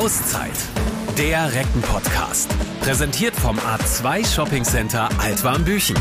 Auszeit. Der Recken-Podcast. Präsentiert vom A2 Shopping Center Altwarmbüchen.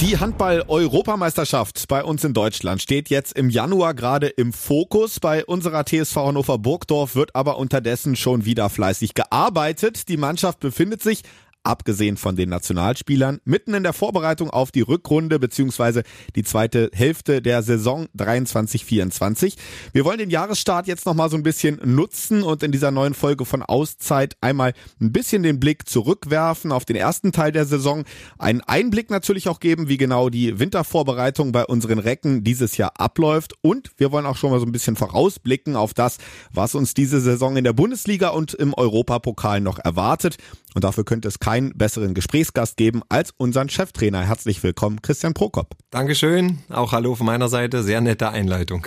Die Handball-Europameisterschaft bei uns in Deutschland steht jetzt im Januar gerade im Fokus. Bei unserer TSV Hannover Burgdorf wird aber unterdessen schon wieder fleißig gearbeitet. Die Mannschaft befindet sich abgesehen von den Nationalspielern, mitten in der Vorbereitung auf die Rückrunde beziehungsweise die zweite Hälfte der Saison 23-24. Wir wollen den Jahresstart jetzt nochmal so ein bisschen nutzen und in dieser neuen Folge von Auszeit einmal ein bisschen den Blick zurückwerfen auf den ersten Teil der Saison, einen Einblick natürlich auch geben, wie genau die Wintervorbereitung bei unseren Recken dieses Jahr abläuft und wir wollen auch schon mal so ein bisschen vorausblicken auf das, was uns diese Saison in der Bundesliga und im Europapokal noch erwartet. Und dafür könnte es keinen besseren Gesprächsgast geben als unseren Cheftrainer. Herzlich willkommen, Christian Prokop. Dankeschön. Auch hallo von meiner Seite. Sehr nette Einleitung.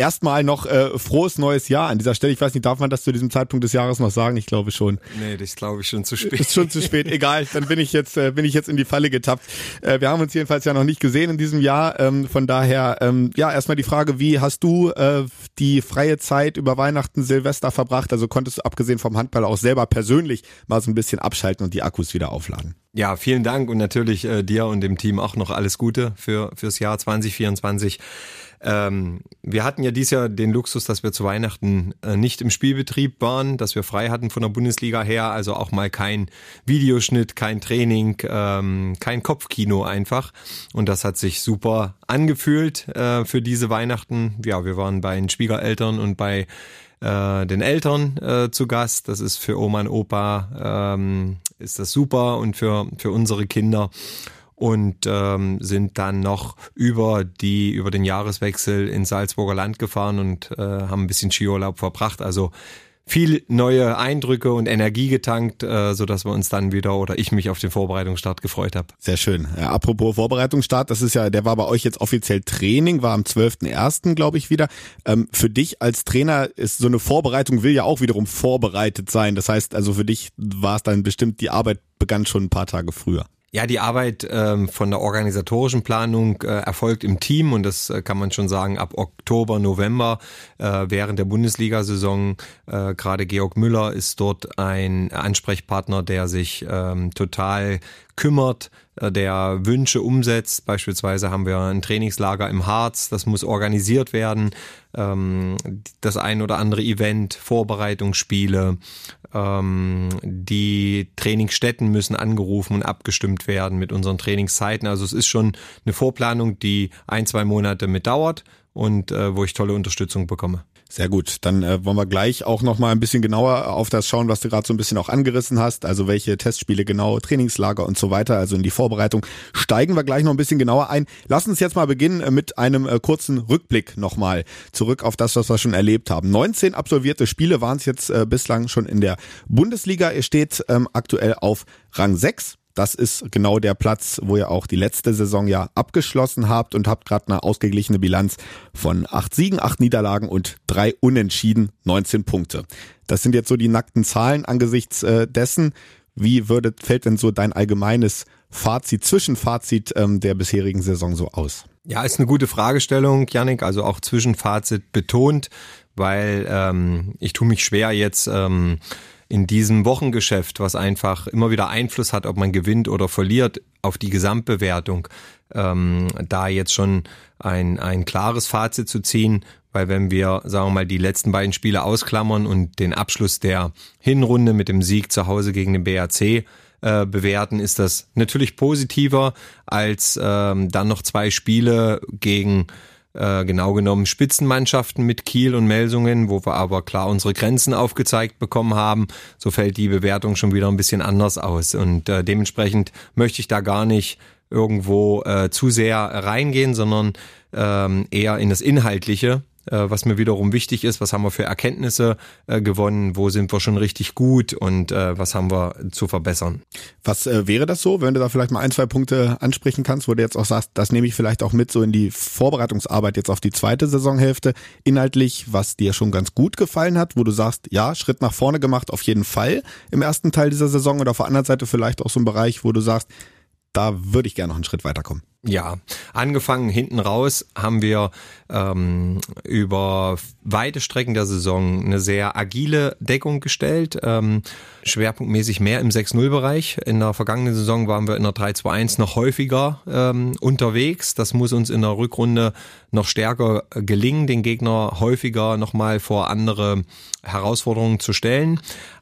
Erstmal noch äh, frohes neues Jahr an dieser Stelle. Ich weiß nicht, darf man das zu diesem Zeitpunkt des Jahres noch sagen? Ich glaube schon. Nee, das glaube ich schon zu spät. Ist schon zu spät. Egal, dann bin ich jetzt äh, bin ich jetzt in die Falle getappt. Äh, wir haben uns jedenfalls ja noch nicht gesehen in diesem Jahr. Ähm, von daher ähm, ja erstmal die Frage, wie hast du äh, die freie Zeit über Weihnachten, Silvester verbracht? Also konntest du abgesehen vom Handball auch selber persönlich mal so ein bisschen abschalten und die Akkus wieder aufladen? Ja, vielen Dank und natürlich äh, dir und dem Team auch noch alles Gute für fürs Jahr 2024. Ähm, wir hatten ja dieses Jahr den Luxus, dass wir zu Weihnachten äh, nicht im Spielbetrieb waren, dass wir frei hatten von der Bundesliga her, also auch mal kein Videoschnitt, kein Training, ähm, kein Kopfkino einfach. Und das hat sich super angefühlt äh, für diese Weihnachten. Ja, wir waren bei den Schwiegereltern und bei äh, den Eltern äh, zu Gast. Das ist für Oma und Opa ähm, ist das super und für für unsere Kinder und ähm, sind dann noch über die über den Jahreswechsel ins Salzburger Land gefahren und äh, haben ein bisschen Skiurlaub verbracht. Also viel neue Eindrücke und Energie getankt, äh, so dass wir uns dann wieder oder ich mich auf den Vorbereitungsstart gefreut habe. Sehr schön. Ja, apropos Vorbereitungsstart, das ist ja, der war bei euch jetzt offiziell Training, war am 12.01. glaube ich wieder. Ähm, für dich als Trainer ist so eine Vorbereitung will ja auch wiederum vorbereitet sein. Das heißt also für dich war es dann bestimmt, die Arbeit begann schon ein paar Tage früher. Ja, die Arbeit ähm, von der organisatorischen Planung äh, erfolgt im Team und das äh, kann man schon sagen ab Oktober, November äh, während der Bundesliga-Saison. Äh, Gerade Georg Müller ist dort ein Ansprechpartner, der sich ähm, total kümmert, äh, der Wünsche umsetzt. Beispielsweise haben wir ein Trainingslager im Harz, das muss organisiert werden. Ähm, das ein oder andere Event, Vorbereitungsspiele, ähm, die Trainingsstätten müssen angerufen und abgestimmt werden mit unseren Trainingszeiten. Also es ist schon eine Vorplanung, die ein, zwei Monate mit dauert und äh, wo ich tolle Unterstützung bekomme. Sehr gut. Dann äh, wollen wir gleich auch noch mal ein bisschen genauer auf das schauen, was du gerade so ein bisschen auch angerissen hast. Also welche Testspiele genau, Trainingslager und so weiter. Also in die Vorbereitung steigen wir gleich noch ein bisschen genauer ein. Lass uns jetzt mal beginnen äh, mit einem äh, kurzen Rückblick nochmal zurück auf das, was wir schon erlebt haben. 19 absolvierte Spiele waren es jetzt äh, bislang schon in der Bundesliga. Ihr steht ähm, aktuell auf Rang 6 das ist genau der Platz, wo ihr auch die letzte Saison ja abgeschlossen habt und habt gerade eine ausgeglichene Bilanz von acht Siegen, acht Niederlagen und drei Unentschieden, 19 Punkte. Das sind jetzt so die nackten Zahlen angesichts äh, dessen. Wie würde, fällt denn so dein allgemeines Fazit, Zwischenfazit ähm, der bisherigen Saison so aus? Ja, ist eine gute Fragestellung, Janik, also auch Zwischenfazit betont, weil ähm, ich tue mich schwer jetzt ähm, in diesem Wochengeschäft, was einfach immer wieder Einfluss hat, ob man gewinnt oder verliert, auf die Gesamtbewertung, ähm, da jetzt schon ein, ein klares Fazit zu ziehen, weil wenn wir, sagen wir mal, die letzten beiden Spiele ausklammern und den Abschluss der Hinrunde mit dem Sieg zu Hause gegen den BRC äh, bewerten, ist das natürlich positiver als ähm, dann noch zwei Spiele gegen äh, genau genommen Spitzenmannschaften mit Kiel und Melsungen, wo wir aber klar unsere Grenzen aufgezeigt bekommen haben. So fällt die Bewertung schon wieder ein bisschen anders aus. Und äh, dementsprechend möchte ich da gar nicht irgendwo äh, zu sehr reingehen, sondern ähm, eher in das Inhaltliche was mir wiederum wichtig ist, was haben wir für Erkenntnisse äh, gewonnen, wo sind wir schon richtig gut und äh, was haben wir zu verbessern. Was äh, wäre das so, wenn du da vielleicht mal ein, zwei Punkte ansprechen kannst, wo du jetzt auch sagst, das nehme ich vielleicht auch mit so in die Vorbereitungsarbeit jetzt auf die zweite Saisonhälfte, inhaltlich, was dir schon ganz gut gefallen hat, wo du sagst, ja, Schritt nach vorne gemacht, auf jeden Fall im ersten Teil dieser Saison oder auf der anderen Seite vielleicht auch so ein Bereich, wo du sagst, da würde ich gerne noch einen Schritt weiterkommen. Ja, angefangen hinten raus haben wir ähm, über weite Strecken der Saison eine sehr agile Deckung gestellt, ähm, schwerpunktmäßig mehr im 6-0-Bereich. In der vergangenen Saison waren wir in der 3-2-1 noch häufiger ähm, unterwegs. Das muss uns in der Rückrunde noch stärker gelingen, den Gegner häufiger nochmal vor andere Herausforderungen zu stellen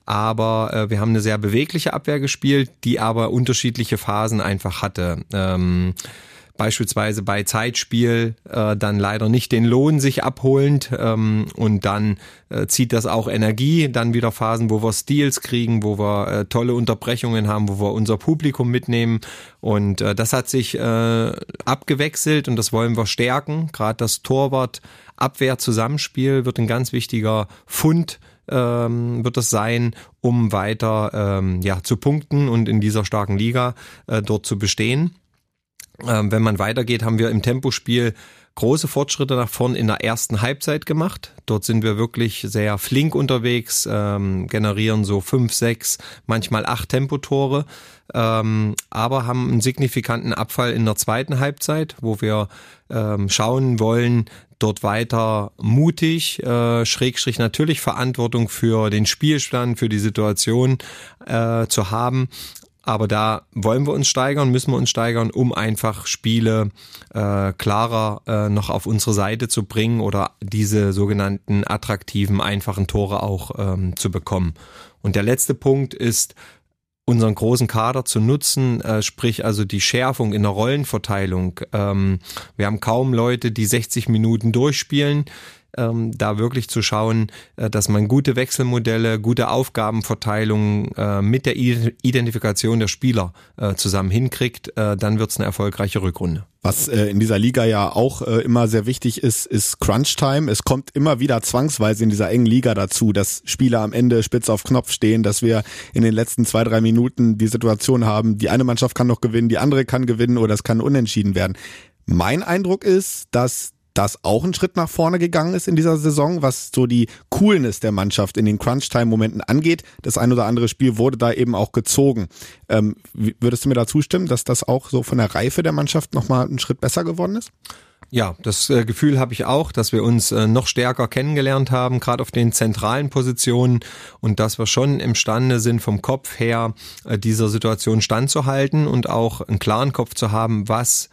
aber äh, wir haben eine sehr bewegliche Abwehr gespielt, die aber unterschiedliche Phasen einfach hatte. Ähm, beispielsweise bei Zeitspiel äh, dann leider nicht den Lohn sich abholend ähm, und dann äh, zieht das auch Energie, dann wieder Phasen, wo wir Steals kriegen, wo wir äh, tolle Unterbrechungen haben, wo wir unser Publikum mitnehmen und äh, das hat sich äh, abgewechselt und das wollen wir stärken. Gerade das Torwart Abwehr-Zusammenspiel wird ein ganz wichtiger Fund ähm, wird es sein, um weiter ähm, ja, zu punkten und in dieser starken Liga äh, dort zu bestehen. Ähm, wenn man weitergeht, haben wir im Tempospiel große Fortschritte nach vorn in der ersten Halbzeit gemacht. Dort sind wir wirklich sehr flink unterwegs, ähm, generieren so fünf, sechs, manchmal acht Tempotore, ähm, aber haben einen signifikanten Abfall in der zweiten Halbzeit, wo wir ähm, schauen wollen, dort weiter mutig, äh, Schrägstrich natürlich Verantwortung für den Spielstand, für die Situation äh, zu haben, aber da wollen wir uns steigern, müssen wir uns steigern, um einfach Spiele äh, klarer äh, noch auf unsere Seite zu bringen oder diese sogenannten attraktiven, einfachen Tore auch ähm, zu bekommen. Und der letzte Punkt ist, unseren großen Kader zu nutzen, äh, sprich also die Schärfung in der Rollenverteilung. Ähm, wir haben kaum Leute, die 60 Minuten durchspielen ähm, da wirklich zu schauen, äh, dass man gute Wechselmodelle, gute Aufgabenverteilung äh, mit der Identifikation der Spieler äh, zusammen hinkriegt, äh, dann wird es eine erfolgreiche Rückrunde. Was äh, in dieser Liga ja auch äh, immer sehr wichtig ist, ist Crunch Time. Es kommt immer wieder zwangsweise in dieser engen Liga dazu, dass Spieler am Ende spitz auf Knopf stehen, dass wir in den letzten zwei, drei Minuten die Situation haben, die eine Mannschaft kann noch gewinnen, die andere kann gewinnen oder es kann unentschieden werden. Mein Eindruck ist, dass das auch ein Schritt nach vorne gegangen ist in dieser Saison, was so die Coolness der Mannschaft in den Crunch-Time-Momenten angeht. Das ein oder andere Spiel wurde da eben auch gezogen. Ähm, würdest du mir da zustimmen, dass das auch so von der Reife der Mannschaft nochmal einen Schritt besser geworden ist? Ja, das äh, Gefühl habe ich auch, dass wir uns äh, noch stärker kennengelernt haben, gerade auf den zentralen Positionen und dass wir schon imstande sind, vom Kopf her äh, dieser Situation standzuhalten und auch einen klaren Kopf zu haben, was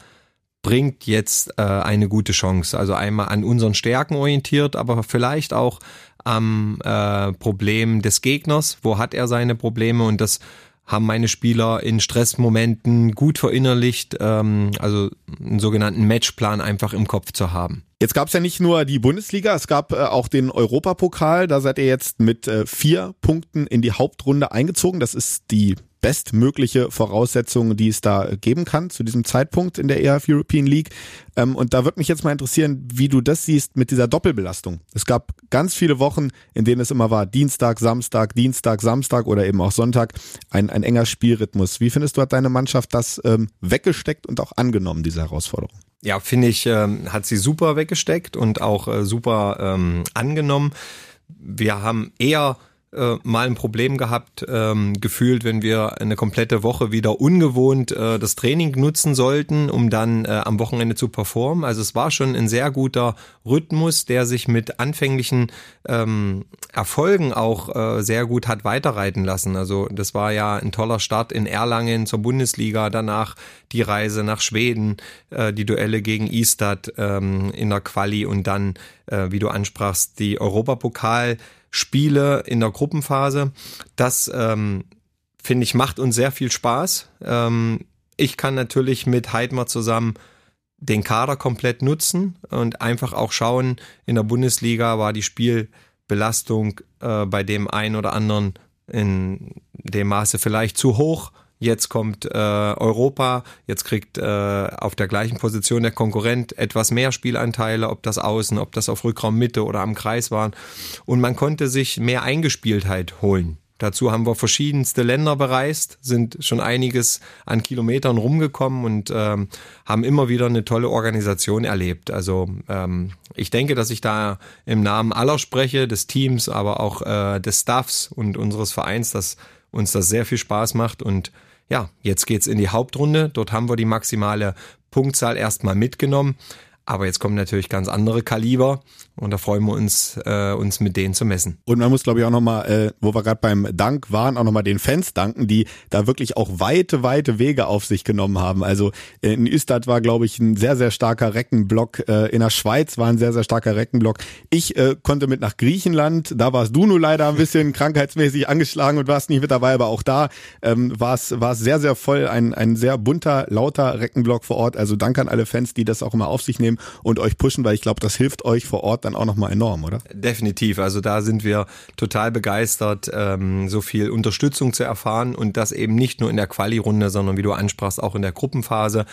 bringt jetzt äh, eine gute Chance. Also einmal an unseren Stärken orientiert, aber vielleicht auch am äh, Problem des Gegners. Wo hat er seine Probleme? Und das haben meine Spieler in Stressmomenten gut verinnerlicht, ähm, also einen sogenannten Matchplan einfach im Kopf zu haben. Jetzt gab es ja nicht nur die Bundesliga, es gab äh, auch den Europapokal. Da seid ihr jetzt mit äh, vier Punkten in die Hauptrunde eingezogen. Das ist die bestmögliche Voraussetzungen, die es da geben kann zu diesem Zeitpunkt in der ERF European League. Ähm, und da würde mich jetzt mal interessieren, wie du das siehst mit dieser Doppelbelastung. Es gab ganz viele Wochen, in denen es immer war Dienstag, Samstag, Dienstag, Samstag oder eben auch Sonntag, ein, ein enger Spielrhythmus. Wie findest du, hat deine Mannschaft das ähm, weggesteckt und auch angenommen, diese Herausforderung? Ja, finde ich, ähm, hat sie super weggesteckt und auch äh, super ähm, angenommen. Wir haben eher äh, mal ein Problem gehabt, ähm, gefühlt, wenn wir eine komplette Woche wieder ungewohnt äh, das Training nutzen sollten, um dann äh, am Wochenende zu performen. Also es war schon ein sehr guter Rhythmus, der sich mit anfänglichen ähm, Erfolgen auch äh, sehr gut hat weiterreiten lassen. Also das war ja ein toller Start in Erlangen zur Bundesliga, danach die Reise nach Schweden, äh, die Duelle gegen Istad ähm, in der Quali und dann, äh, wie du ansprachst, die Europapokal. Spiele in der Gruppenphase. Das ähm, finde ich macht uns sehr viel Spaß. Ähm, ich kann natürlich mit Heidmar zusammen den Kader komplett nutzen und einfach auch schauen, in der Bundesliga war die Spielbelastung äh, bei dem einen oder anderen in dem Maße vielleicht zu hoch Jetzt kommt äh, Europa, jetzt kriegt äh, auf der gleichen Position der Konkurrent etwas mehr Spielanteile, ob das außen, ob das auf Rückraummitte oder am Kreis waren. Und man konnte sich mehr Eingespieltheit holen. Dazu haben wir verschiedenste Länder bereist, sind schon einiges an Kilometern rumgekommen und ähm, haben immer wieder eine tolle Organisation erlebt. Also ähm, ich denke, dass ich da im Namen aller spreche, des Teams, aber auch äh, des Staffs und unseres Vereins, dass uns das sehr viel Spaß macht und ja, jetzt geht's in die Hauptrunde. Dort haben wir die maximale Punktzahl erstmal mitgenommen. Aber jetzt kommen natürlich ganz andere Kaliber und da freuen wir uns, äh, uns mit denen zu messen. Und man muss, glaube ich, auch nochmal, äh, wo wir gerade beim Dank waren, auch nochmal den Fans danken, die da wirklich auch weite, weite Wege auf sich genommen haben. Also äh, in Üstad war, glaube ich, ein sehr, sehr starker Reckenblock. Äh, in der Schweiz war ein sehr, sehr starker Reckenblock. Ich äh, konnte mit nach Griechenland. Da warst du nur leider ein bisschen krankheitsmäßig angeschlagen und warst nicht mit dabei, aber auch da ähm, war es war es sehr, sehr voll. Ein, ein sehr bunter, lauter Reckenblock vor Ort. Also danke an alle Fans, die das auch immer auf sich nehmen nehmen und euch pushen, weil ich glaube, das hilft euch vor Ort dann auch nochmal enorm, oder? Definitiv. Also da sind wir total begeistert, ähm, so viel Unterstützung zu erfahren und das eben nicht nur in der Quali-Runde, sondern wie du ansprachst, auch in der Gruppenphase.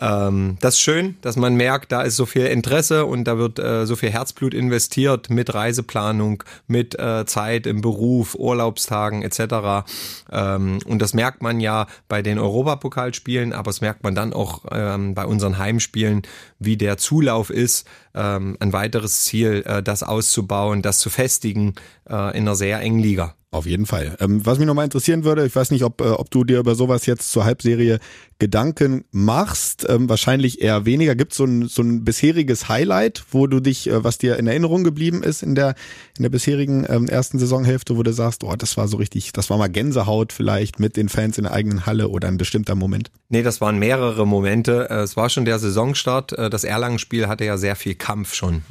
Ähm, das ist schön, dass man merkt, da ist so viel Interesse und da wird äh, so viel Herzblut investiert mit Reiseplanung, mit äh, Zeit im Beruf, Urlaubstagen etc. Ähm, und das merkt man ja bei den Europapokalspielen, aber es merkt man dann auch ähm, bei unseren Heimspielen, wie der Zulauf ist, ähm, ein weiteres Ziel, äh, das auszubauen, das zu festigen äh, in einer sehr engen Liga. Auf jeden Fall. Ähm, was mich nochmal interessieren würde, ich weiß nicht, ob, äh, ob du dir über sowas jetzt zur Halbserie Gedanken machst. Ähm, wahrscheinlich eher weniger. Gibt so ein, so ein bisheriges Highlight, wo du dich, äh, was dir in Erinnerung geblieben ist in der, in der bisherigen ähm, ersten Saisonhälfte, wo du sagst, oh, das war so richtig, das war mal Gänsehaut vielleicht mit den Fans in der eigenen Halle oder ein bestimmter Moment? Nee, das waren mehrere Momente. Äh, es war schon der Saisonstart. Das Erlangen-Spiel hatte ja sehr viel Kampf schon,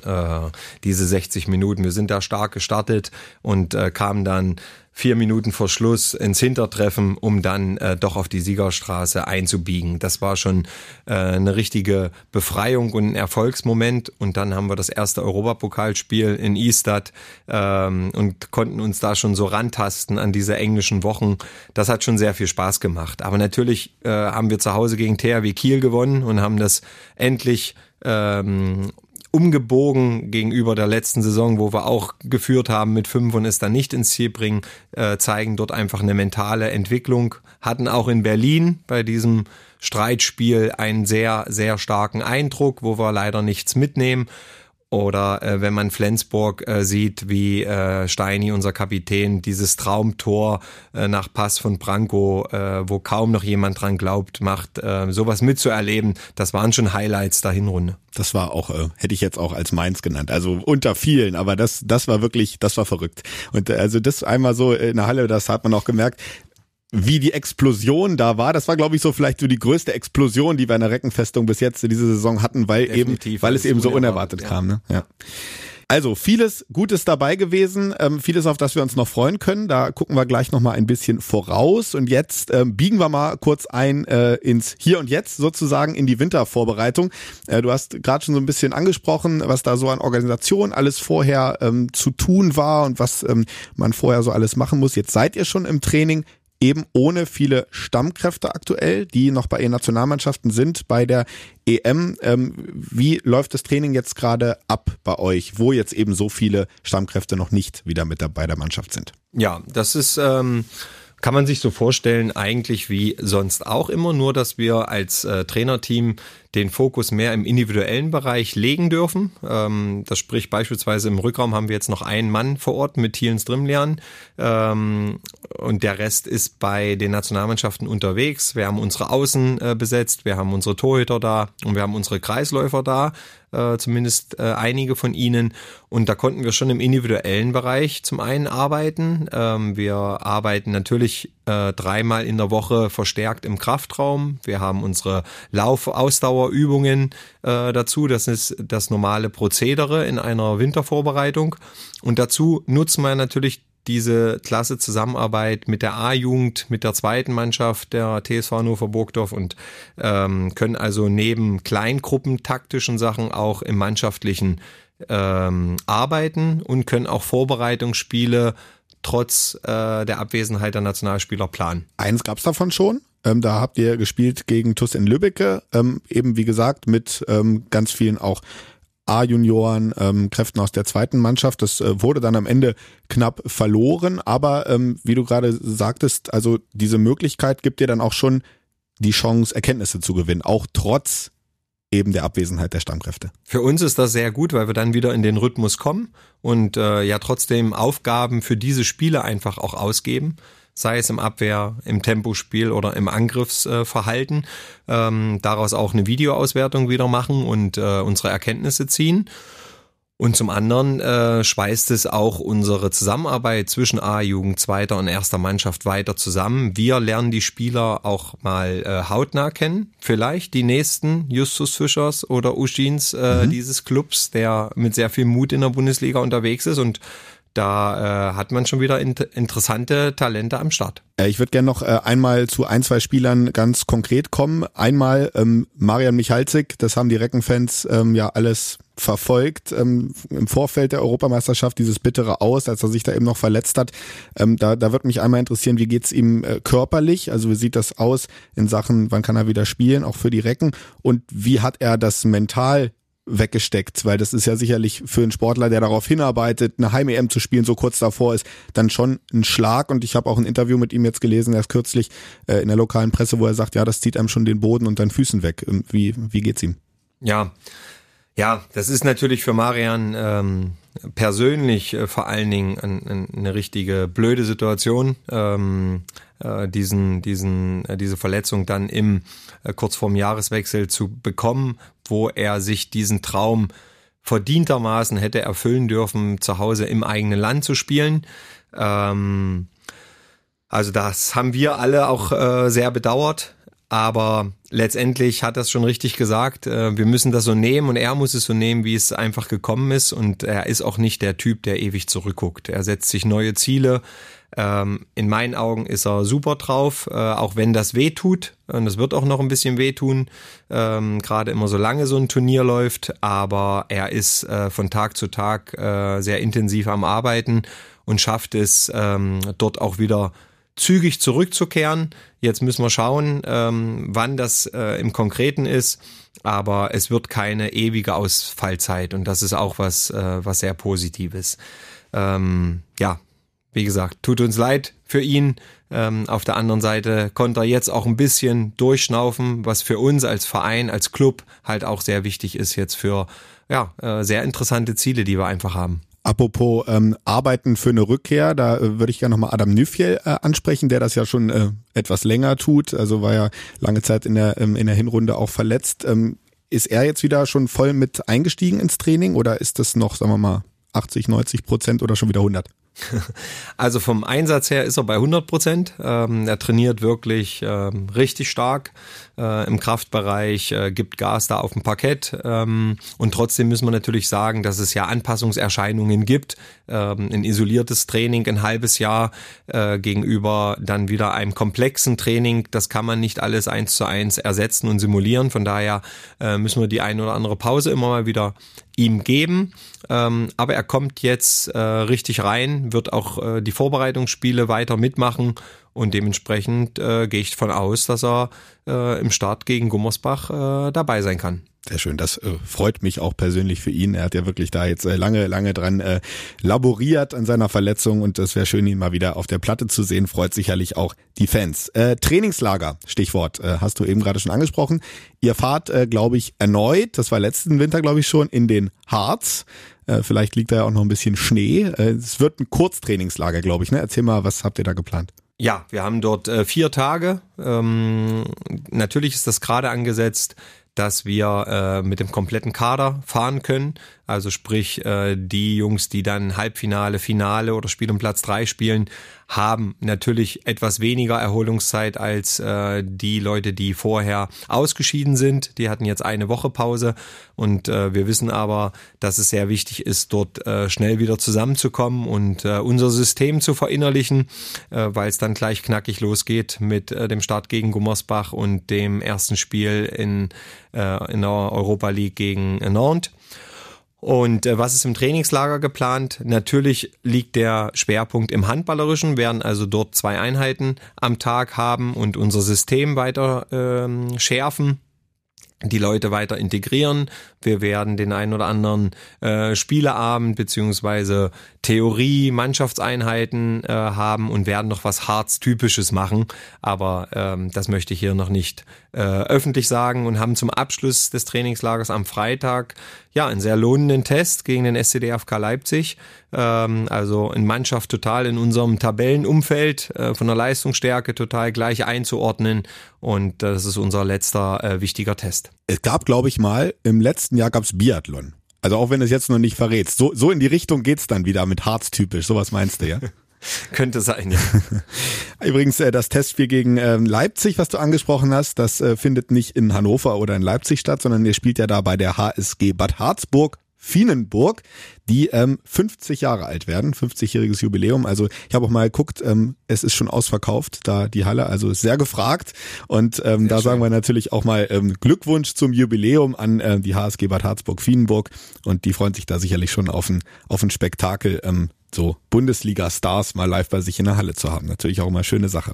diese 60 Minuten. Wir sind da stark gestartet und kamen dann vier Minuten vor Schluss ins Hintertreffen, um dann äh, doch auf die Siegerstraße einzubiegen. Das war schon äh, eine richtige Befreiung und ein Erfolgsmoment. Und dann haben wir das erste Europapokalspiel in Istad ähm, und konnten uns da schon so rantasten an diese englischen Wochen. Das hat schon sehr viel Spaß gemacht. Aber natürlich äh, haben wir zu Hause gegen THW Kiel gewonnen und haben das endlich ähm, umgebogen gegenüber der letzten Saison, wo wir auch geführt haben mit fünf und es dann nicht ins Ziel bringen, äh, zeigen dort einfach eine mentale Entwicklung. Hatten auch in Berlin bei diesem Streitspiel einen sehr, sehr starken Eindruck, wo wir leider nichts mitnehmen. Oder äh, wenn man Flensburg äh, sieht, wie äh, Steini, unser Kapitän, dieses Traumtor äh, nach Pass von Branko, äh, wo kaum noch jemand dran glaubt, macht, äh, sowas mitzuerleben, das waren schon Highlights der Hinrunde. Das war auch, äh, hätte ich jetzt auch als meins genannt. Also unter vielen, aber das, das war wirklich, das war verrückt. Und äh, also das einmal so in der Halle, das hat man auch gemerkt wie die Explosion da war. Das war, glaube ich, so vielleicht so die größte Explosion, die wir in der Reckenfestung bis jetzt in dieser Saison hatten, weil Definitiv, eben, weil es eben so unerwartet ja. kam. Ne? Ja. Also vieles Gutes dabei gewesen, ähm, vieles, auf das wir uns noch freuen können. Da gucken wir gleich nochmal ein bisschen voraus. Und jetzt ähm, biegen wir mal kurz ein äh, ins Hier und Jetzt, sozusagen in die Wintervorbereitung. Äh, du hast gerade schon so ein bisschen angesprochen, was da so an Organisation alles vorher ähm, zu tun war und was ähm, man vorher so alles machen muss. Jetzt seid ihr schon im Training eben ohne viele Stammkräfte aktuell, die noch bei ihren Nationalmannschaften sind bei der EM. Ähm, wie läuft das Training jetzt gerade ab bei euch, wo jetzt eben so viele Stammkräfte noch nicht wieder mit dabei der Mannschaft sind? Ja, das ist ähm kann man sich so vorstellen, eigentlich wie sonst auch immer, nur dass wir als äh, Trainerteam den Fokus mehr im individuellen Bereich legen dürfen. Ähm, das spricht beispielsweise im Rückraum haben wir jetzt noch einen Mann vor Ort mit Thielen Strimlian ähm, und der Rest ist bei den Nationalmannschaften unterwegs. Wir haben unsere Außen äh, besetzt, wir haben unsere Torhüter da und wir haben unsere Kreisläufer da, äh, zumindest äh, einige von ihnen. Und da konnten wir schon im individuellen Bereich zum einen arbeiten. Ähm, wir arbeiten natürlich äh, dreimal in der Woche verstärkt im Kraftraum. Wir haben unsere Lauf-Ausdauerübungen äh, dazu. Das ist das normale Prozedere in einer Wintervorbereitung. Und dazu nutzen wir natürlich diese klasse Zusammenarbeit mit der A-Jugend, mit der zweiten Mannschaft der TSV Hannover Burgdorf und ähm, können also neben Kleingruppen taktischen Sachen auch im mannschaftlichen ähm, arbeiten und können auch Vorbereitungsspiele trotz äh, der Abwesenheit der Nationalspieler planen. Eins gab's davon schon. Ähm, da habt ihr gespielt gegen TuS in Lübbecke, ähm, eben wie gesagt mit ähm, ganz vielen auch A-Junioren, ähm, Kräften aus der zweiten Mannschaft. Das äh, wurde dann am Ende knapp verloren, aber ähm, wie du gerade sagtest, also diese Möglichkeit gibt dir dann auch schon die Chance, Erkenntnisse zu gewinnen, auch trotz eben der Abwesenheit der Stammkräfte. Für uns ist das sehr gut, weil wir dann wieder in den Rhythmus kommen und äh, ja trotzdem Aufgaben für diese Spiele einfach auch ausgeben. sei es im Abwehr, im Tempospiel oder im Angriffsverhalten, ähm, daraus auch eine Videoauswertung wieder machen und äh, unsere Erkenntnisse ziehen. Und zum anderen äh, schweißt es auch unsere Zusammenarbeit zwischen A-Jugend, zweiter und erster Mannschaft weiter zusammen. Wir lernen die Spieler auch mal äh, hautnah kennen. Vielleicht die nächsten Justus Fischers oder Uschins äh, mhm. dieses Clubs, der mit sehr viel Mut in der Bundesliga unterwegs ist und da äh, hat man schon wieder in interessante Talente am Start. Äh, ich würde gerne noch äh, einmal zu ein, zwei Spielern ganz konkret kommen. Einmal ähm, Marian Michalzik, das haben die Reckenfans ähm, ja alles verfolgt ähm, im Vorfeld der Europameisterschaft, dieses bittere Aus, als er sich da eben noch verletzt hat. Ähm, da, da wird mich einmal interessieren, wie geht's ihm äh, körperlich? Also wie sieht das aus in Sachen, wann kann er wieder spielen, auch für die Recken? Und wie hat er das mental weggesteckt, weil das ist ja sicherlich für einen Sportler, der darauf hinarbeitet, eine Heim-EM zu spielen, so kurz davor ist, dann schon ein Schlag. Und ich habe auch ein Interview mit ihm jetzt gelesen, erst kürzlich äh, in der lokalen Presse, wo er sagt, ja, das zieht einem schon den Boden und deinen Füßen weg. Ähm, wie, wie geht's ihm? Ja, ja, das ist natürlich für Marian ähm, persönlich äh, vor allen Dingen ein, ein, eine richtige blöde Situation, ähm, äh, diesen, diesen, äh, diese Verletzung dann im äh, kurz vorm Jahreswechsel zu bekommen, wo er sich diesen Traum verdientermaßen hätte erfüllen dürfen, zu Hause im eigenen Land zu spielen. Ähm, also das haben wir alle auch äh, sehr bedauert. Aber letztendlich hat er es schon richtig gesagt. Äh, wir müssen das so nehmen und er muss es so nehmen, wie es einfach gekommen ist. Und er ist auch nicht der Typ, der ewig zurückguckt. Er setzt sich neue Ziele. Ähm, in meinen Augen ist er super drauf, äh, auch wenn das weh tut. Und es wird auch noch ein bisschen wehtun, ähm, gerade immer so lange so ein Turnier läuft. Aber er ist äh, von Tag zu Tag sehr intensiv am Arbeiten und schafft es ähm, dort auch wieder zügig zurückzukehren. Jetzt müssen wir schauen, ähm, wann das äh, im Konkreten ist. Aber es wird keine ewige Ausfallzeit und das ist auch was, äh, was sehr Positives. Ähm, ja, wie gesagt, tut uns leid für ihn. Ähm, auf der anderen Seite konnte er jetzt auch ein bisschen durchschnaufen, was für uns als Verein, als Club halt auch sehr wichtig ist jetzt für ja, äh, sehr interessante Ziele, die wir einfach haben. Apropos ähm, Arbeiten für eine Rückkehr, da äh, würde ich gerne nochmal Adam Nüfjell äh, ansprechen, der das ja schon äh, etwas länger tut. Also war ja lange Zeit in der, ähm, in der Hinrunde auch verletzt. Ähm, ist er jetzt wieder schon voll mit eingestiegen ins Training oder ist das noch, sagen wir mal, 80, 90 Prozent oder schon wieder 100? Also vom Einsatz her ist er bei 100 Prozent. Ähm, er trainiert wirklich ähm, richtig stark äh, im Kraftbereich, äh, gibt Gas da auf dem Parkett. Ähm, und trotzdem müssen wir natürlich sagen, dass es ja Anpassungserscheinungen gibt. Ähm, ein isoliertes Training, ein halbes Jahr äh, gegenüber dann wieder einem komplexen Training. Das kann man nicht alles eins zu eins ersetzen und simulieren. Von daher äh, müssen wir die ein oder andere Pause immer mal wieder ihm geben. Ähm, aber er kommt jetzt äh, richtig rein, wird auch äh, die Vorbereitungsspiele weiter mitmachen und dementsprechend äh, gehe ich von aus, dass er äh, im Start gegen Gummersbach äh, dabei sein kann. Sehr schön, das äh, freut mich auch persönlich für ihn. Er hat ja wirklich da jetzt äh, lange, lange dran äh, laboriert an seiner Verletzung und es wäre schön, ihn mal wieder auf der Platte zu sehen. Freut sicherlich auch die Fans. Äh, Trainingslager, Stichwort, äh, hast du eben gerade schon angesprochen. Ihr fahrt, äh, glaube ich, erneut, das war letzten Winter, glaube ich, schon, in den Harz. Äh, vielleicht liegt da ja auch noch ein bisschen Schnee. Äh, es wird ein Kurztrainingslager, glaube ich. Ne? Erzähl mal, was habt ihr da geplant? Ja, wir haben dort äh, vier Tage. Ähm, natürlich ist das gerade angesetzt dass wir äh, mit dem kompletten Kader fahren können. Also sprich, äh, die Jungs, die dann Halbfinale, Finale oder Spiel um Platz drei spielen, haben natürlich etwas weniger Erholungszeit als äh, die Leute, die vorher ausgeschieden sind. Die hatten jetzt eine Woche Pause und äh, wir wissen aber, dass es sehr wichtig ist, dort schnell wieder zusammenzukommen und unser System zu verinnerlichen, weil es dann gleich knackig losgeht mit dem Start gegen Gummersbach und dem ersten Spiel in, in der Europa League gegen Nantes. Und äh, was ist im Trainingslager geplant? Natürlich liegt der Schwerpunkt im Handballerischen, werden also dort zwei Einheiten am Tag haben und unser System weiter ähm, schärfen die Leute weiter integrieren, Wir werden den einen oder anderen äh, Spieleabend beziehungsweise Theorie, Mannschaftseinheiten äh, haben und werden noch was Harz-typisches machen. Aber ähm, das möchte ich hier noch nicht äh, öffentlich sagen und haben zum Abschluss des Trainingslagers am Freitag ja einen sehr lohnenden Test gegen den SCDFK Leipzig. Ähm, also in Mannschaft total in unserem Tabellenumfeld äh, von der Leistungsstärke total gleich einzuordnen. Und das ist unser letzter äh, wichtiger Test. Es gab, glaube ich, mal, im letzten Jahr gab's Biathlon. Also auch wenn du es jetzt noch nicht verrätst. So, so in die Richtung geht's dann wieder mit Harz-typisch. Sowas meinst du, ja? Könnte sein, ja. Übrigens, äh, das Testspiel gegen ähm, Leipzig, was du angesprochen hast, das äh, findet nicht in Hannover oder in Leipzig statt, sondern ihr spielt ja da bei der HSG Bad Harzburg. Fienenburg, die ähm, 50 Jahre alt werden, 50-jähriges Jubiläum. Also ich habe auch mal geguckt, ähm, es ist schon ausverkauft, da die Halle, also ist sehr gefragt. Und ähm, da schön. sagen wir natürlich auch mal ähm, Glückwunsch zum Jubiläum an äh, die HSG Bad Harzburg Fienenburg. Und die freuen sich da sicherlich schon auf ein, auf ein Spektakel. Ähm, so Bundesliga-Stars mal live bei sich in der Halle zu haben. Natürlich auch immer schöne Sache.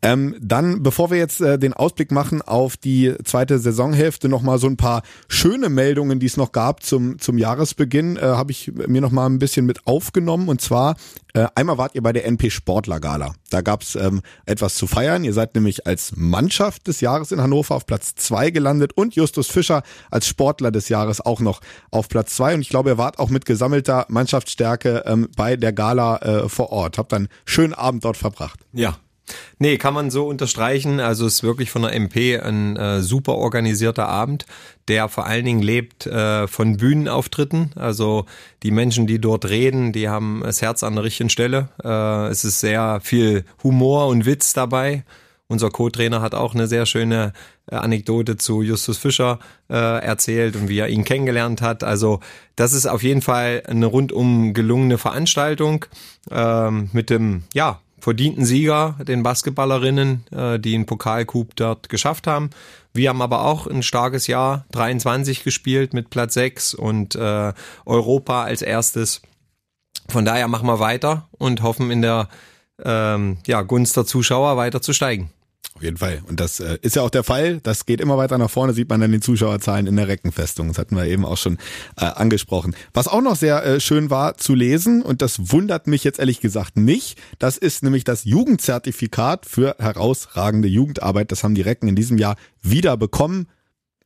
Ähm, dann, bevor wir jetzt äh, den Ausblick machen auf die zweite Saisonhälfte, nochmal so ein paar schöne Meldungen, die es noch gab zum, zum Jahresbeginn, äh, habe ich mir nochmal ein bisschen mit aufgenommen. Und zwar, äh, einmal wart ihr bei der NP Sportler Gala. Da gab's ähm, etwas zu feiern. Ihr seid nämlich als Mannschaft des Jahres in Hannover auf Platz zwei gelandet und Justus Fischer als Sportler des Jahres auch noch auf Platz zwei. Und ich glaube, ihr wart auch mit gesammelter Mannschaftsstärke ähm, bei der Gala äh, vor Ort. Habt dann schönen Abend dort verbracht. Ja, Nee, kann man so unterstreichen. Also es ist wirklich von der MP ein äh, super organisierter Abend, der vor allen Dingen lebt äh, von Bühnenauftritten. Also die Menschen, die dort reden, die haben das Herz an der richtigen Stelle. Äh, es ist sehr viel Humor und Witz dabei. Unser Co-Trainer hat auch eine sehr schöne äh, Anekdote zu Justus Fischer äh, erzählt und wie er ihn kennengelernt hat. Also das ist auf jeden Fall eine rundum gelungene Veranstaltung ähm, mit dem ja verdienten Sieger, den Basketballerinnen, äh, die einen Pokalcoup dort geschafft haben. Wir haben aber auch ein starkes Jahr 23 gespielt mit Platz 6 und äh, Europa als erstes. Von daher machen wir weiter und hoffen in der ähm, ja, Gunst der Zuschauer weiter zu steigen. Auf jeden Fall. Und das äh, ist ja auch der Fall. Das geht immer weiter nach vorne, sieht man dann die Zuschauerzahlen in der Reckenfestung. Das hatten wir eben auch schon äh, angesprochen. Was auch noch sehr äh, schön war zu lesen, und das wundert mich jetzt ehrlich gesagt nicht, das ist nämlich das Jugendzertifikat für herausragende Jugendarbeit. Das haben die Recken in diesem Jahr wieder bekommen.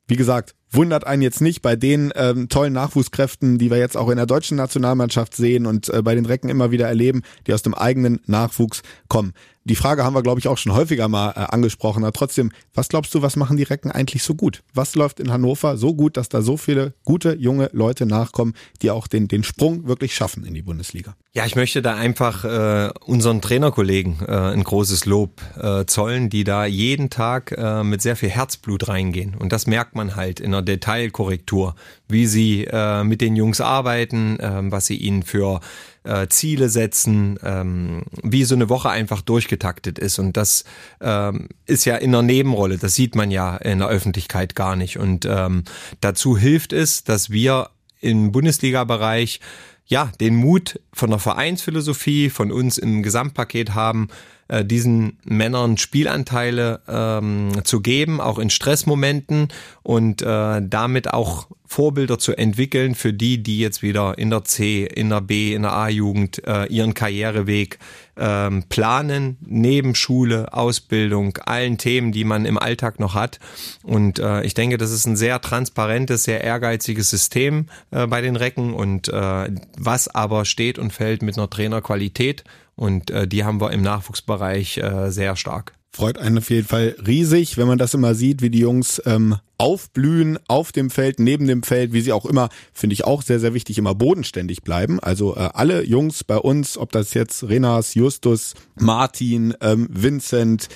Wie gesagt, wundert einen jetzt nicht bei den ähm, tollen Nachwuchskräften, die wir jetzt auch in der deutschen Nationalmannschaft sehen und äh, bei den Recken immer wieder erleben, die aus dem eigenen Nachwuchs kommen. Die Frage haben wir, glaube ich, auch schon häufiger mal äh, angesprochen. Aber trotzdem, was glaubst du, was machen die Recken eigentlich so gut? Was läuft in Hannover so gut, dass da so viele gute junge Leute nachkommen, die auch den, den Sprung wirklich schaffen in die Bundesliga? Ja, ich möchte da einfach äh, unseren Trainerkollegen äh, ein großes Lob äh, zollen, die da jeden Tag äh, mit sehr viel Herzblut reingehen. Und das merkt man halt in einer Detailkorrektur, wie sie äh, mit den Jungs arbeiten, äh, was sie ihnen für äh, Ziele setzen, ähm, wie so eine Woche einfach durchgetaktet ist. Und das ähm, ist ja in einer Nebenrolle, das sieht man ja in der Öffentlichkeit gar nicht. Und ähm, dazu hilft es, dass wir im Bundesliga-Bereich ja den Mut von der Vereinsphilosophie, von uns im Gesamtpaket haben, äh, diesen Männern Spielanteile ähm, zu geben, auch in Stressmomenten und äh, damit auch Vorbilder zu entwickeln für die, die jetzt wieder in der C, in der B, in der A-Jugend äh, ihren Karriereweg ähm, planen, neben Schule, Ausbildung, allen Themen, die man im Alltag noch hat. Und äh, ich denke, das ist ein sehr transparentes, sehr ehrgeiziges System äh, bei den Recken und äh, was aber steht und fällt mit einer Trainerqualität und äh, die haben wir im Nachwuchsbereich äh, sehr stark. Freut einen auf jeden Fall riesig, wenn man das immer sieht, wie die Jungs ähm, aufblühen auf dem Feld, neben dem Feld, wie sie auch immer, finde ich auch sehr, sehr wichtig, immer bodenständig bleiben. Also äh, alle Jungs bei uns, ob das jetzt Renas, Justus, Martin, ähm, Vincent,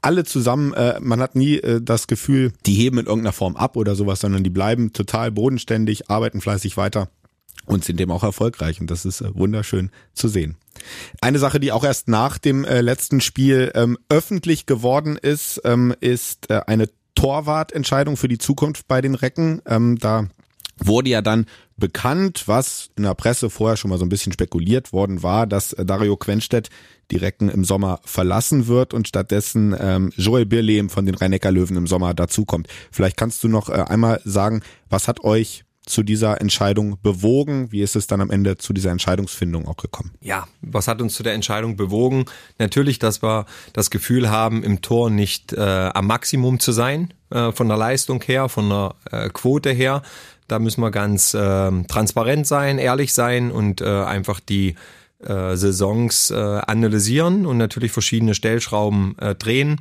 alle zusammen, äh, man hat nie äh, das Gefühl, die heben in irgendeiner Form ab oder sowas, sondern die bleiben total bodenständig, arbeiten fleißig weiter und sind dem auch erfolgreich und das ist äh, wunderschön zu sehen. Eine Sache, die auch erst nach dem äh, letzten Spiel ähm, öffentlich geworden ist, ähm, ist äh, eine Torwartentscheidung für die Zukunft bei den Recken. Ähm, da wurde ja dann bekannt, was in der Presse vorher schon mal so ein bisschen spekuliert worden war, dass äh, Dario Quenstedt die Recken im Sommer verlassen wird und stattdessen ähm, Joel Birlehm von den rhein löwen im Sommer dazukommt. Vielleicht kannst du noch äh, einmal sagen, was hat euch zu dieser Entscheidung bewogen? Wie ist es dann am Ende zu dieser Entscheidungsfindung auch gekommen? Ja, was hat uns zu der Entscheidung bewogen? Natürlich, dass wir das Gefühl haben, im Tor nicht äh, am Maximum zu sein, äh, von der Leistung her, von der äh, Quote her. Da müssen wir ganz äh, transparent sein, ehrlich sein und äh, einfach die äh, Saisons äh, analysieren und natürlich verschiedene Stellschrauben äh, drehen.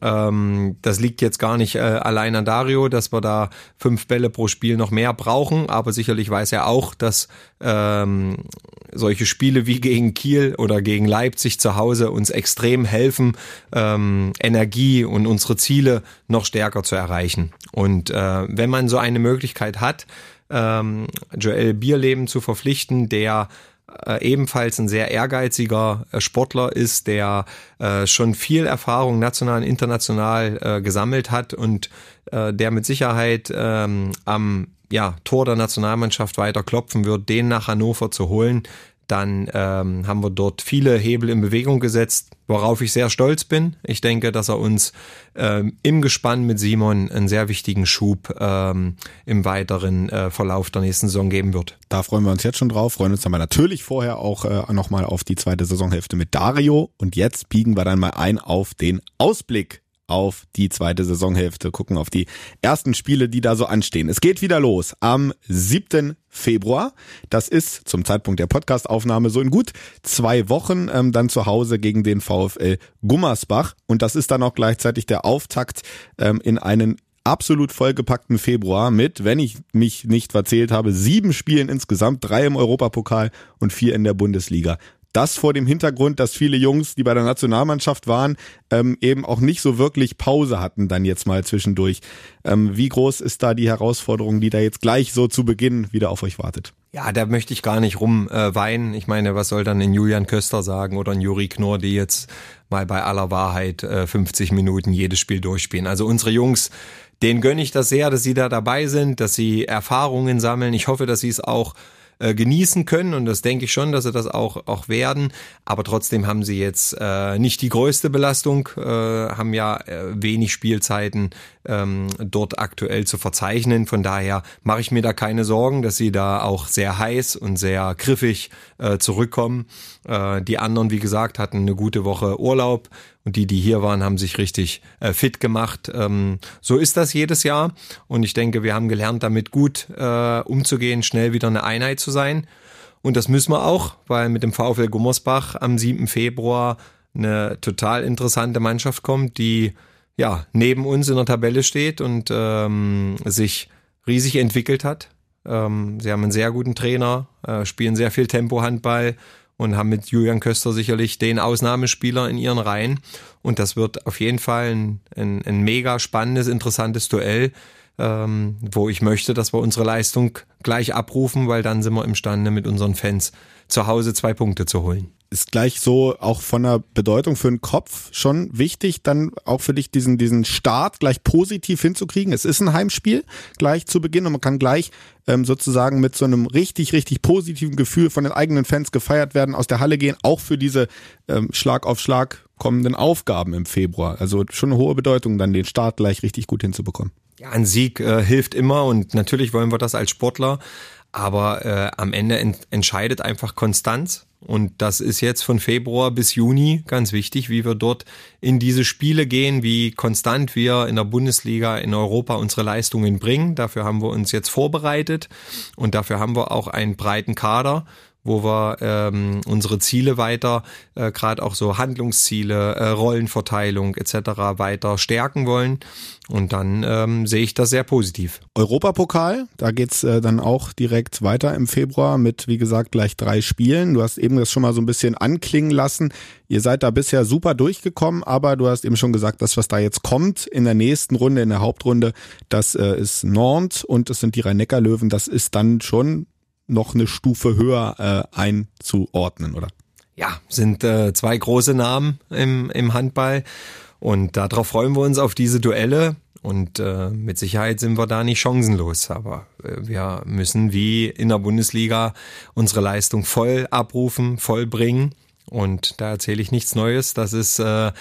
Ähm, das liegt jetzt gar nicht äh, allein an Dario, dass wir da fünf Bälle pro Spiel noch mehr brauchen, aber sicherlich weiß er auch, dass ähm, solche Spiele wie gegen Kiel oder gegen Leipzig zu Hause uns extrem helfen, ähm, Energie und unsere Ziele noch stärker zu erreichen. Und äh, wenn man so eine Möglichkeit hat, ähm, Joel Bierleben zu verpflichten, der äh, ebenfalls ein sehr ehrgeiziger äh, Sportler ist, der äh, schon viel Erfahrung national und international äh, gesammelt hat und der mit Sicherheit ähm, am ja, Tor der Nationalmannschaft weiter klopfen wird, den nach Hannover zu holen, dann ähm, haben wir dort viele Hebel in Bewegung gesetzt, worauf ich sehr stolz bin. Ich denke, dass er uns ähm, im Gespann mit Simon einen sehr wichtigen Schub ähm, im weiteren äh, Verlauf der nächsten Saison geben wird. Da freuen wir uns jetzt schon drauf, freuen uns aber natürlich vorher auch äh, nochmal auf die zweite Saisonhälfte mit Dario. Und jetzt biegen wir dann mal ein auf den Ausblick auf die zweite Saisonhälfte, gucken auf die ersten Spiele, die da so anstehen. Es geht wieder los am 7. Februar. Das ist zum Zeitpunkt der Podcastaufnahme so in gut zwei Wochen ähm, dann zu Hause gegen den VfL Gummersbach. Und das ist dann auch gleichzeitig der Auftakt ähm, in einen absolut vollgepackten Februar mit, wenn ich mich nicht verzählt habe, sieben Spielen insgesamt, drei im Europapokal und vier in der Bundesliga. Das vor dem Hintergrund, dass viele Jungs, die bei der Nationalmannschaft waren, ähm, eben auch nicht so wirklich Pause hatten dann jetzt mal zwischendurch. Ähm, wie groß ist da die Herausforderung, die da jetzt gleich so zu Beginn wieder auf euch wartet? Ja, da möchte ich gar nicht rumweinen. Äh, ich meine, was soll dann ein Julian Köster sagen oder ein Juri Knorr, die jetzt mal bei aller Wahrheit äh, 50 Minuten jedes Spiel durchspielen. Also unsere Jungs, denen gönne ich das sehr, dass sie da dabei sind, dass sie Erfahrungen sammeln. Ich hoffe, dass sie es auch äh, genießen können und das denke ich schon, dass sie das auch, auch werden. Aber trotzdem haben sie jetzt äh, nicht die größte Belastung, äh, haben ja äh, wenig Spielzeiten ähm, dort aktuell zu verzeichnen. Von daher mache ich mir da keine Sorgen, dass sie da auch sehr heiß und sehr griffig äh, zurückkommen. Äh, die anderen, wie gesagt, hatten eine gute Woche Urlaub und die, die hier waren, haben sich richtig äh, fit gemacht. Ähm, so ist das jedes Jahr und ich denke, wir haben gelernt, damit gut äh, umzugehen, schnell wieder eine Einheit zu sein. Und das müssen wir auch, weil mit dem VfL Gummersbach am 7. Februar eine total interessante Mannschaft kommt, die ja neben uns in der Tabelle steht und ähm, sich riesig entwickelt hat. Ähm, sie haben einen sehr guten Trainer, äh, spielen sehr viel Tempo-Handball und haben mit Julian Köster sicherlich den Ausnahmespieler in ihren Reihen. Und das wird auf jeden Fall ein, ein, ein mega spannendes, interessantes Duell, ähm, wo ich möchte, dass wir unsere Leistung gleich abrufen, weil dann sind wir imstande, mit unseren Fans zu Hause zwei Punkte zu holen ist gleich so auch von der Bedeutung für den Kopf schon wichtig, dann auch für dich diesen, diesen Start gleich positiv hinzukriegen. Es ist ein Heimspiel gleich zu Beginn und man kann gleich ähm, sozusagen mit so einem richtig, richtig positiven Gefühl von den eigenen Fans gefeiert werden, aus der Halle gehen, auch für diese ähm, Schlag auf Schlag kommenden Aufgaben im Februar. Also schon eine hohe Bedeutung, dann den Start gleich richtig gut hinzubekommen. Ja, ein Sieg äh, hilft immer und natürlich wollen wir das als Sportler, aber äh, am Ende ent entscheidet einfach Konstanz und das ist jetzt von Februar bis Juni ganz wichtig, wie wir dort in diese Spiele gehen, wie konstant wir in der Bundesliga, in Europa unsere Leistungen bringen. Dafür haben wir uns jetzt vorbereitet und dafür haben wir auch einen breiten Kader wo wir ähm, unsere Ziele weiter, äh, gerade auch so Handlungsziele, äh, Rollenverteilung etc. weiter stärken wollen. Und dann ähm, sehe ich das sehr positiv. Europapokal, da geht's äh, dann auch direkt weiter im Februar mit, wie gesagt, gleich drei Spielen. Du hast eben das schon mal so ein bisschen anklingen lassen. Ihr seid da bisher super durchgekommen, aber du hast eben schon gesagt, das, was da jetzt kommt in der nächsten Runde, in der Hauptrunde, das äh, ist Nantes und es sind die Rhein-Neckar-Löwen. Das ist dann schon noch eine Stufe höher äh, einzuordnen, oder? Ja, sind äh, zwei große Namen im, im Handball und darauf freuen wir uns auf diese Duelle Und äh, mit Sicherheit sind wir da nicht chancenlos. Aber äh, wir müssen wie in der Bundesliga unsere Leistung voll abrufen, voll bringen. Und da erzähle ich nichts Neues. Das ist äh,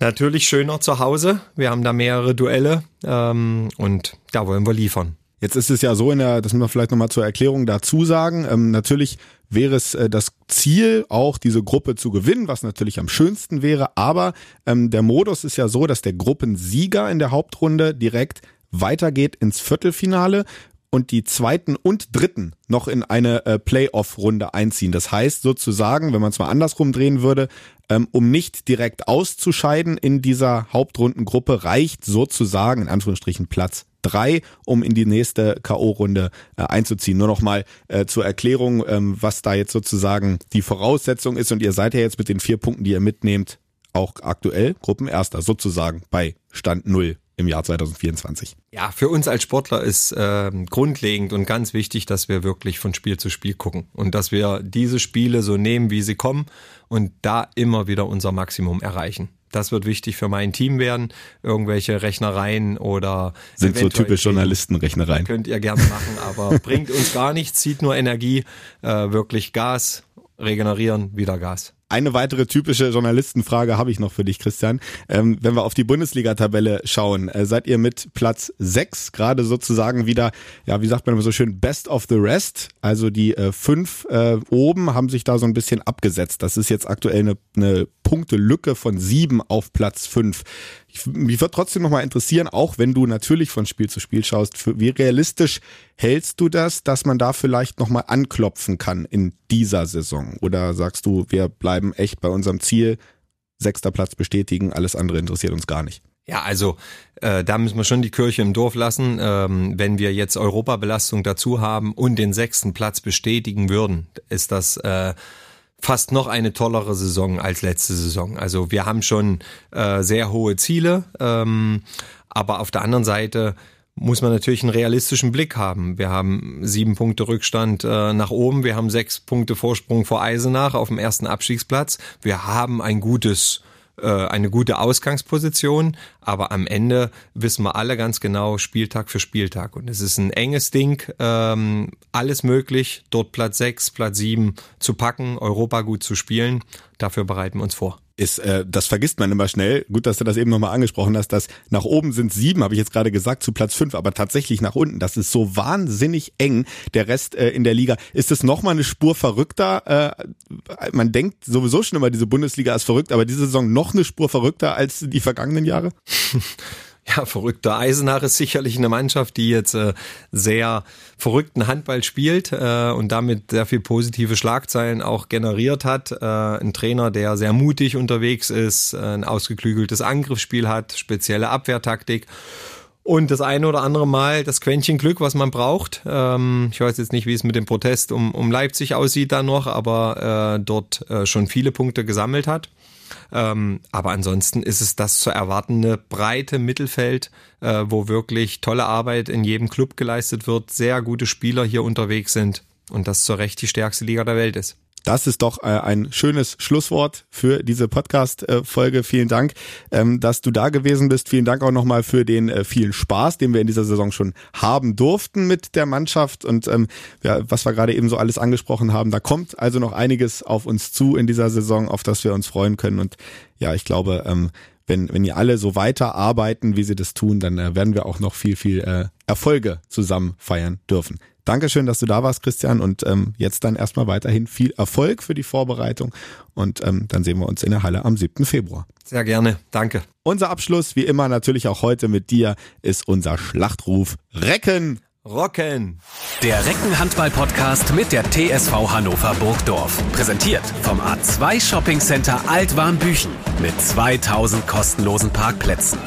natürlich schöner zu Hause. Wir haben da mehrere Duelle ähm, und da wollen wir liefern. Jetzt ist es ja so in der, das müssen wir vielleicht nochmal zur Erklärung dazu sagen. Ähm, natürlich wäre es äh, das Ziel, auch diese Gruppe zu gewinnen, was natürlich am schönsten wäre. Aber ähm, der Modus ist ja so, dass der Gruppensieger in der Hauptrunde direkt weitergeht ins Viertelfinale und die zweiten und dritten noch in eine äh, Playoff-Runde einziehen. Das heißt sozusagen, wenn man es mal andersrum drehen würde, ähm, um nicht direkt auszuscheiden in dieser Hauptrundengruppe, reicht sozusagen in Anführungsstrichen Platz drei, um in die nächste K.O.-Runde äh, einzuziehen. Nur noch mal äh, zur Erklärung, ähm, was da jetzt sozusagen die Voraussetzung ist. Und ihr seid ja jetzt mit den vier Punkten, die ihr mitnehmt, auch aktuell Gruppenerster sozusagen bei Stand null im Jahr 2024. Ja, für uns als Sportler ist äh, grundlegend und ganz wichtig, dass wir wirklich von Spiel zu Spiel gucken und dass wir diese Spiele so nehmen, wie sie kommen und da immer wieder unser Maximum erreichen. Das wird wichtig für mein Team werden. Irgendwelche Rechnereien oder sind so typisch Journalistenrechnereien. Könnt ihr gerne machen, aber bringt uns gar nichts, zieht nur Energie, äh, wirklich Gas, regenerieren, wieder Gas. Eine weitere typische Journalistenfrage habe ich noch für dich, Christian. Ähm, wenn wir auf die Bundesliga-Tabelle schauen, äh, seid ihr mit Platz 6 gerade sozusagen wieder, ja, wie sagt man immer so schön, best of the rest. Also die äh, fünf äh, oben haben sich da so ein bisschen abgesetzt. Das ist jetzt aktuell eine, eine Punktelücke von sieben auf Platz fünf. Ich, mich würde trotzdem nochmal interessieren, auch wenn du natürlich von Spiel zu Spiel schaust, für, wie realistisch hältst du das, dass man da vielleicht nochmal anklopfen kann in dieser Saison? Oder sagst du, wir bleiben echt bei unserem Ziel, sechster Platz bestätigen, alles andere interessiert uns gar nicht? Ja, also äh, da müssen wir schon die Kirche im Dorf lassen. Ähm, wenn wir jetzt Europabelastung dazu haben und den sechsten Platz bestätigen würden, ist das äh, fast noch eine tollere Saison als letzte Saison. Also wir haben schon äh, sehr hohe Ziele, ähm, aber auf der anderen Seite muss man natürlich einen realistischen Blick haben. Wir haben sieben Punkte Rückstand äh, nach oben, wir haben sechs Punkte Vorsprung vor Eisenach auf dem ersten Abstiegsplatz. Wir haben ein gutes eine gute Ausgangsposition, aber am Ende wissen wir alle ganz genau Spieltag für Spieltag. Und es ist ein enges Ding, ähm, alles möglich, dort Platz 6, Platz 7 zu packen, Europa gut zu spielen, dafür bereiten wir uns vor ist, äh, das vergisst man immer schnell. Gut, dass du das eben nochmal angesprochen hast, dass nach oben sind sieben, habe ich jetzt gerade gesagt, zu Platz fünf, aber tatsächlich nach unten. Das ist so wahnsinnig eng, der Rest äh, in der Liga. Ist es nochmal eine Spur verrückter? Äh, man denkt sowieso schon immer, diese Bundesliga ist verrückt, aber diese Saison noch eine Spur verrückter als die vergangenen Jahre? ja, verrückter Eisenach ist sicherlich eine Mannschaft, die jetzt äh, sehr verrückten Handball spielt äh, und damit sehr viel positive Schlagzeilen auch generiert hat. Äh, ein Trainer, der sehr mutig unterwegs ist, äh, ein ausgeklügeltes Angriffsspiel hat, spezielle Abwehrtaktik. Und das eine oder andere Mal das Quäntchen Glück, was man braucht. Ähm, ich weiß jetzt nicht, wie es mit dem Protest um, um Leipzig aussieht da noch, aber äh, dort äh, schon viele Punkte gesammelt hat. Ähm, aber ansonsten ist es das zu erwartende breite Mittelfeld, äh, wo wirklich tolle Arbeit in jedem Club geleistet wird, sehr gute Spieler hier unterwegs sind und das zur Recht die stärkste Liga der Welt ist. Das ist doch äh, ein schönes Schlusswort für diese Podcast-Folge. Vielen Dank, ähm, dass du da gewesen bist. Vielen Dank auch nochmal für den äh, vielen Spaß, den wir in dieser Saison schon haben durften mit der Mannschaft und ähm, ja, was wir gerade eben so alles angesprochen haben. Da kommt also noch einiges auf uns zu in dieser Saison, auf das wir uns freuen können. Und ja, ich glaube, ähm, wenn, wenn ihr alle so weiter arbeiten, wie sie das tun, dann äh, werden wir auch noch viel, viel Erfolge zusammen feiern dürfen. Dankeschön, dass du da warst, Christian. Und ähm, jetzt dann erstmal weiterhin viel Erfolg für die Vorbereitung. Und ähm, dann sehen wir uns in der Halle am 7. Februar. Sehr gerne. Danke. Unser Abschluss, wie immer natürlich auch heute mit dir, ist unser Schlachtruf Recken. Rocken. Der Reckenhandball-Podcast mit der TSV Hannover Burgdorf. Präsentiert vom A2 Shopping Center Altwarmbüchen mit 2000 kostenlosen Parkplätzen.